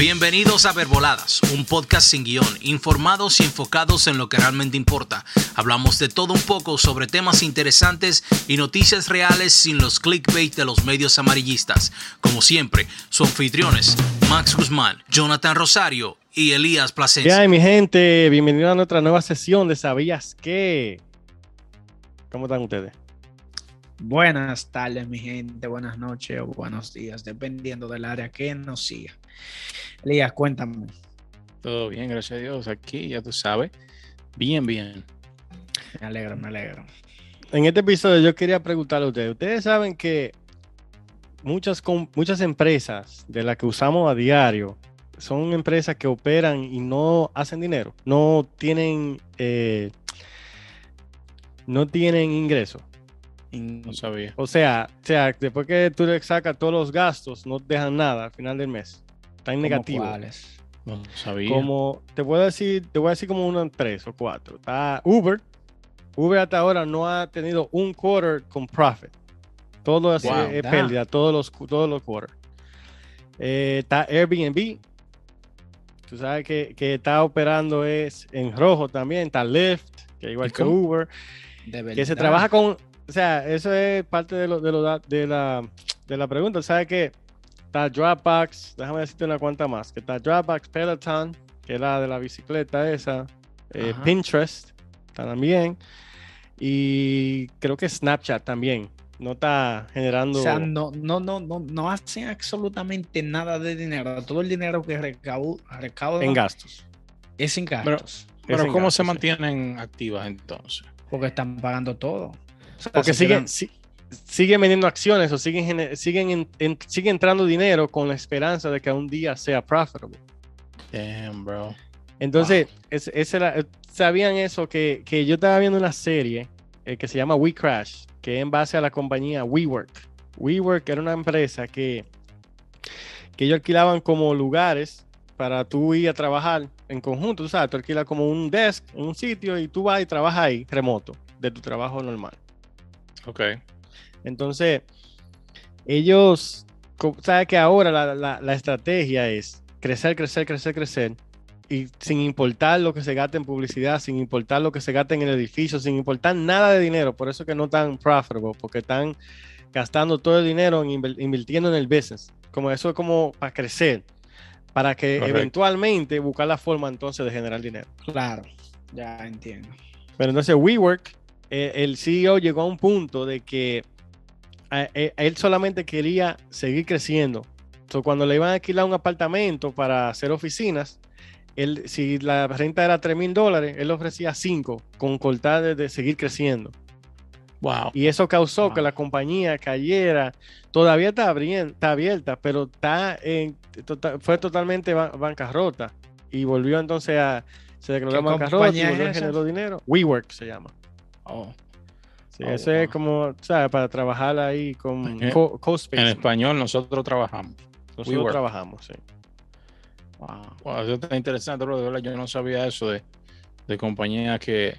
Bienvenidos a Verboladas, un podcast sin guion, informados y enfocados en lo que realmente importa. Hablamos de todo un poco sobre temas interesantes y noticias reales sin los clickbait de los medios amarillistas. Como siempre, sus anfitriones, Max Guzmán, Jonathan Rosario y Elías Plasencia. ¿Qué hay, mi gente? Bienvenidos a nuestra nueva sesión de ¿Sabías qué? ¿Cómo están ustedes? Buenas tardes, mi gente, buenas noches o buenos días, dependiendo del área que nos siga. Elías, cuéntame. Todo bien, gracias a Dios. Aquí, ya tú sabes. Bien, bien. Me alegro, me alegro. En este episodio yo quería preguntarle a ustedes. Ustedes saben que muchas, muchas empresas de las que usamos a diario son empresas que operan y no hacen dinero. No tienen, eh, no tienen ingresos. No sabía. O sea, o sea, después que tú le sacas todos los gastos, no te dejan nada al final del mes. Está en negativo. ¿Cuáles? No sabía. Como te puedo decir, te voy a decir como unos tres o cuatro. Está Uber. Uber hasta ahora no ha tenido un quarter con profit. Todo es, Wow, es da. pérdida, todos los, todos los quarters. Eh, está Airbnb. Tú sabes que, que está operando es en rojo también. Está Lyft, que igual ¿Y que? Uber. De Que se trabaja con, o sea, eso es parte de, lo, de, lo de, la, de la pregunta. ¿Sabes que Está Dropbox, déjame decirte una cuanta más. Que está Dropbox, Peloton, que es la de la bicicleta esa. eh. Pinterest, está también. Y creo que Snapchat también. No está generando O sea, no, no, no, no, no hacen absolutamente nada de dinero. Todo el dinero que recau- recaudan en gastos. es sin gastos. Pero en ¿cómo gastos, se sí. mantienen activas entonces? porque están pagando todo. O sea, Porque se siguen, si- siguen vendiendo acciones o siguen, siguen, en- en- sigue entrando dinero con la esperanza de que un día sea profitable. Damn, bro. Entonces, es- ese era- eh, sabían eso que, que yo estaba viendo una serie eh, que se llama We Crash, que es en base a la compañía WeWork. WeWork era una empresa que, que ellos alquilaban como lugares para tú ir a trabajar en conjunto. Tú sabes, tú alquilas como un desk en un sitio y tú vas y trabajas ahí, remoto, de tu trabajo normal. Ok. Entonces, ellos, sabes que ahora la, la- la estrategia es crecer, crecer, crecer, crecer, y sin importar lo que se gaste en publicidad, sin importar lo que se gaste en el edificio, sin importar nada de dinero, por eso que no están profitable, porque están gastando todo el dinero en invirtiendo en el business. Como eso es como para crecer, para que Correcto. eventualmente buscar la forma entonces de generar dinero. Claro, ya entiendo. Pero entonces WeWork, eh, el CEO llegó a un punto de que a- e- él solamente quería seguir creciendo. So, cuando le iban a alquilar un apartamento para hacer oficinas, él, si la renta era 3 mil dólares, él ofrecía 5 con cortar de, de seguir creciendo. Wow. Y eso causó Wow. que la compañía cayera. Todavía está, abrien- está abierta, pero está en, tota- fue totalmente ban- bancarrota. Y volvió entonces a... Se declaró ¿Qué bancarrota y volvió a generar dinero. WeWork se llama. Oh, Sí, Oh, eso es como, ¿sabes? Para trabajar ahí con co- co-space. En español nosotros trabajamos. Nosotros trabajamos, sí. wow. Wow, eso está interesante, bro. De verdad, yo no sabía eso de, de compañías que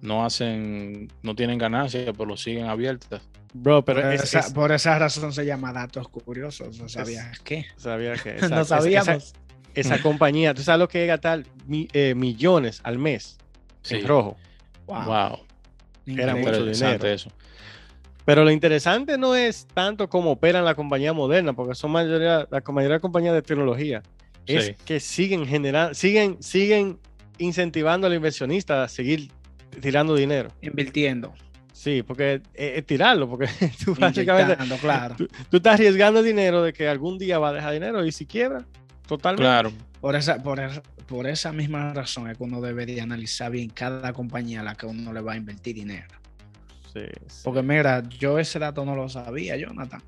no hacen, no tienen ganancias, pero siguen abiertas. Bro, pero por, es- esa, es- por esa razón se llama datos curiosos. ¿No sabías qué? sabía que no sabíamos. Esa, esa compañía, tú sabes lo que es gastar mi- eh, millones al mes Sí. en rojo. Wow. Wow. Era mucho dinero. eso. Pero lo interesante no es tanto cómo operan la compañía moderna, porque son mayoría, la mayoría de compañías de tecnología. Es Sí. que siguen generando, siguen, siguen incentivando al inversionista a seguir tirando dinero. Invirtiendo. Sí, porque es, es tirarlo, porque tú básicamente claro. tú, tú estás arriesgando dinero de que algún día va a dejar dinero y si quiebra, totalmente. Claro. Por esa, por, esa- por esa misma razón es que uno debería analizar bien cada compañía a la que uno le va a invertir dinero. Sí, sí. Porque mira, yo ese dato no lo sabía, Jonathan.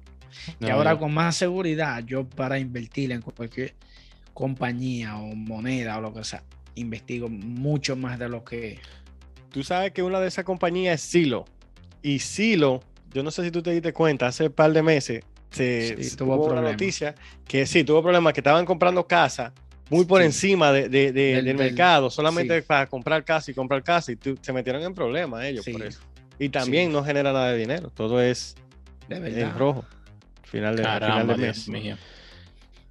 y No, ahora con más seguridad, yo para invertir en cualquier compañía o moneda o lo que sea, investigo mucho más de lo que... Tú sabes que una de esas compañías es Silo. Y Silo, yo no sé si tú te diste cuenta, hace un par de meses se, Sí, se tuvo tuvo una noticia que sí, tuvo problemas, que estaban comprando casa muy por Sí. encima de- de- de- Del- del, del- mercado, solamente sí. para comprar casa y comprar casa. Y tú- se metieron en problemas ellos Sí. por eso. Y también no genera nada de dinero, todo es en rojo. Final de, final Caramba, Dios mes. mío.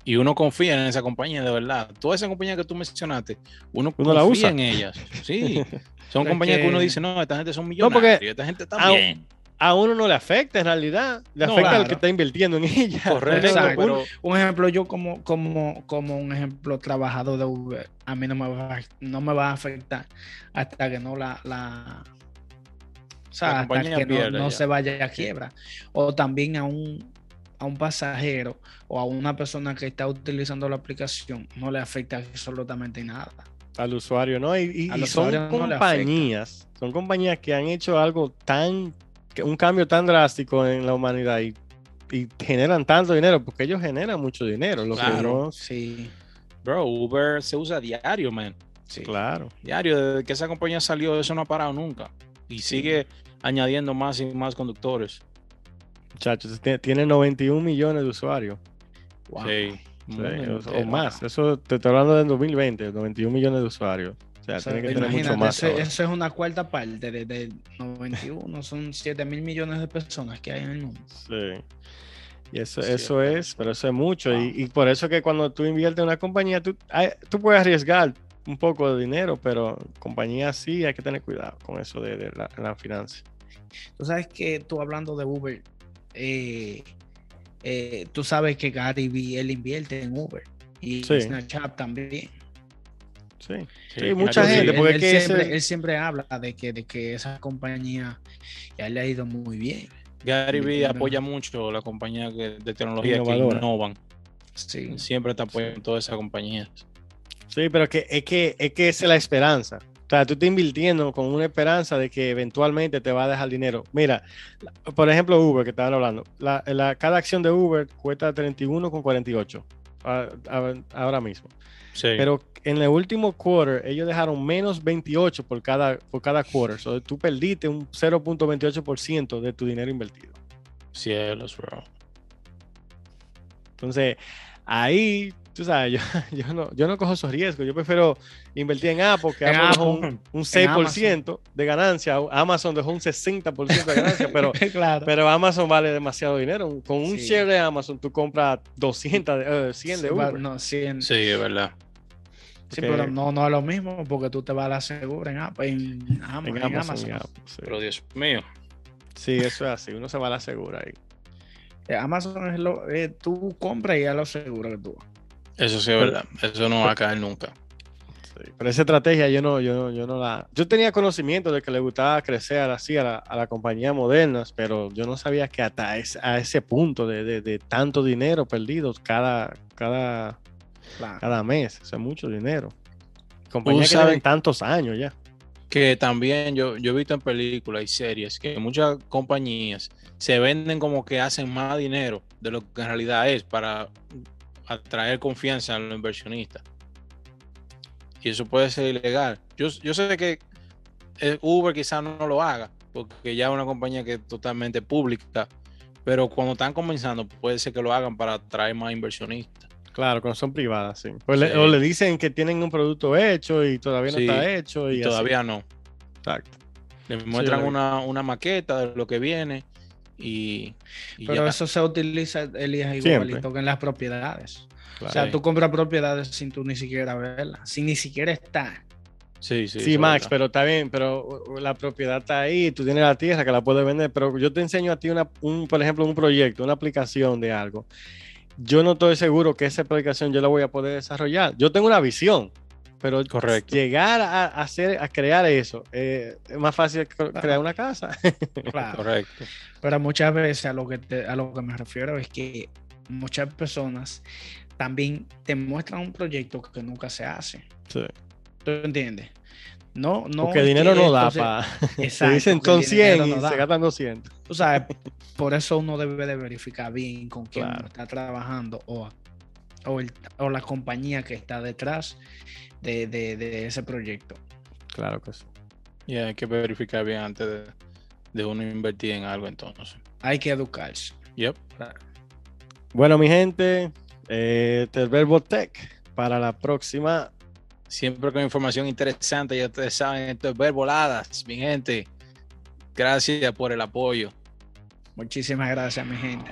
y uno confía en esa compañía de verdad. Toda esa compañía que tú mencionaste, uno, Uno la confía usa. en ellas. Sí, son compañías que... uno dice, no, esta gente son porque- millonarios, esta gente está bien. A uno no le afecta en realidad, le No, afecta al que está invirtiendo en ella. Correcto, Exacto. pero Un ejemplo, yo como, como, como un ejemplo trabajador de Uber, a mí no me va, no me va a afectar hasta que no la, la o sea, La hasta que no, no se vaya a quiebra. O también a un, a un pasajero o a una persona que está utilizando la aplicación, no le afecta absolutamente nada. al usuario, ¿no? Y, y- Al y son no compañías, son compañías que han hecho algo tan, un cambio tan drástico en la humanidad y, y generan tanto dinero, porque ellos generan mucho dinero. Lo que Claro. no- Sí, bro, Uber se usa diario, man. sí. claro. Diario, desde que esa compañía salió, eso no ha parado nunca. Y sigue añadiendo más y más conductores. Muchachos, tiene, tiene 91 millones de usuarios. Wow. Sí. O- o, más. Eso te estoy hablando del 2020, 91 millones de usuarios. Sea, O sea, tiene que tener mucho imagínate, más. eso, es una cuarta parte de, de 91, son 7 mil millones de personas que hay en el mundo. Sí. Y eso, Sí, eso es es, pero eso es mucho. Wow. Y, y por eso que cuando tú inviertes en una compañía, tú, hay- tú puedes arriesgar un poco de dinero, pero compañía sí hay que tener cuidado con eso de, de la, la finanza. Tú sabes que tú hablando de Uber, eh, eh, tú sabes que Gary Vee, él invierte en Uber y Sí. Snapchat también. Sí. Sí, Sí, mucha claro, gente, él, porque él siempre, ese- él siempre habla de que, de que esa compañía ya le ha ido muy bien. Gary Vee apoya mucho la compañía de tecnología que innovan. Sí. Siempre está apoyando todas esas compañías. Sí, pero que, es, que, es que esa es la esperanza. O sea, tú estás invirtiendo con una esperanza de que eventualmente te va a dejar dinero. Mira, por ejemplo, Uber, que estaban hablando. La, la- cada acción de Uber cuesta 31,48 a- a- ahora mismo. Sí. Pero en el último quarter, ellos dejaron menos 28 por cada, por cada quarter. So, tú perdiste un 0.28% de tu dinero invertido. Cielos, bro. Entonces, ahí, tú sabes, yo, yo, no, yo no cojo esos riesgos. Yo prefiero invertir en Apple, que En Apple un, un 6% Amazon. de ganancia. Amazon dejó un 60% de ganancia, pero, claro. pero Amazon vale demasiado dinero. Con un Sí. share de Amazon, tú compras 200, de- eh, 100 de Uber. No, 100. Sí, es verdad. Sí, pero no, no es lo mismo porque tú te vas a la segura en, Amazon, Amazon. Apple, sí. Pero Dios mío. Sí, eso es así. Uno se va a la segura ahí. Eh, Amazon es lo, eh, tú compras y ya lo seguro que tú. vas. Eso sí es verdad. Eso no va a caer nunca. Sí, Pero esa estrategia yo no, yo no, yo no la. Yo tenía conocimiento de que le gustaba crecer así a la, a la compañía modernas, pero yo no sabía que hasta ese, a ese punto de, de- de tanto dinero perdido cada, cada, Claro. cada mes. Es mucho dinero. Compañías que sabe- tienen tantos años ya. Que también yo, yo he visto en películas y series que muchas compañías se venden como que hacen más dinero de lo que en realidad es para atraer confianza a los inversionistas. Y eso puede ser ilegal. Yo, yo sé que eh, Uber quizás no lo haga, porque ya es una compañía que es totalmente pública, pero cuando están comenzando puede ser que lo hagan para atraer más inversionistas. Claro, cuando son privadas, sí. Le- o le dicen que tienen un producto hecho y todavía no Sí, está hecho. Y, Y así. todavía no. Exacto. Les muestran una, una maqueta de lo que viene y, y Pero ya. eso se utiliza, Elías, Siempre. igualito que en las propiedades. claro. O sea, tú compras propiedades sin tú ni siquiera verlas, sin ni siquiera estar. Sí, sí. Sí, Max, verdad. pero está bien, pero uh, la propiedad está ahí, tú tienes la tierra que la puedes vender, pero yo te enseño a ti, una, un, por ejemplo, un proyecto, una aplicación de algo. Yo no estoy seguro que esa aplicación yo la voy a poder desarrollar. Yo tengo una visión, pero Correcto. llegar a, a hacer, a crear eso, eh, es más fácil que crear una casa. Claro. Correcto. Pero muchas veces a lo que te- a lo que me refiero es que muchas personas también te muestran un proyecto que nunca se hace. Sí. ¿Tú entiendes? No, no. Porque dinero que no da para... Se Exacto, dicen son 100 dinero y no da. se gastan 200. Tú sabes, por eso uno debe de verificar bien con quién Claro. uno está trabajando o, o, el- o la compañía que está detrás de, de- de ese proyecto. Claro que sí. Y hay que verificar bien antes de, de uno invertir en algo entonces. Hay que educarse. Yep. Bueno, mi gente, eh, el Verbo Tech para la próxima Siempre con información interesante, ya ustedes saben, esto es ver voladas, mi gente. Gracias por el apoyo. Muchísimas gracias, mi gente.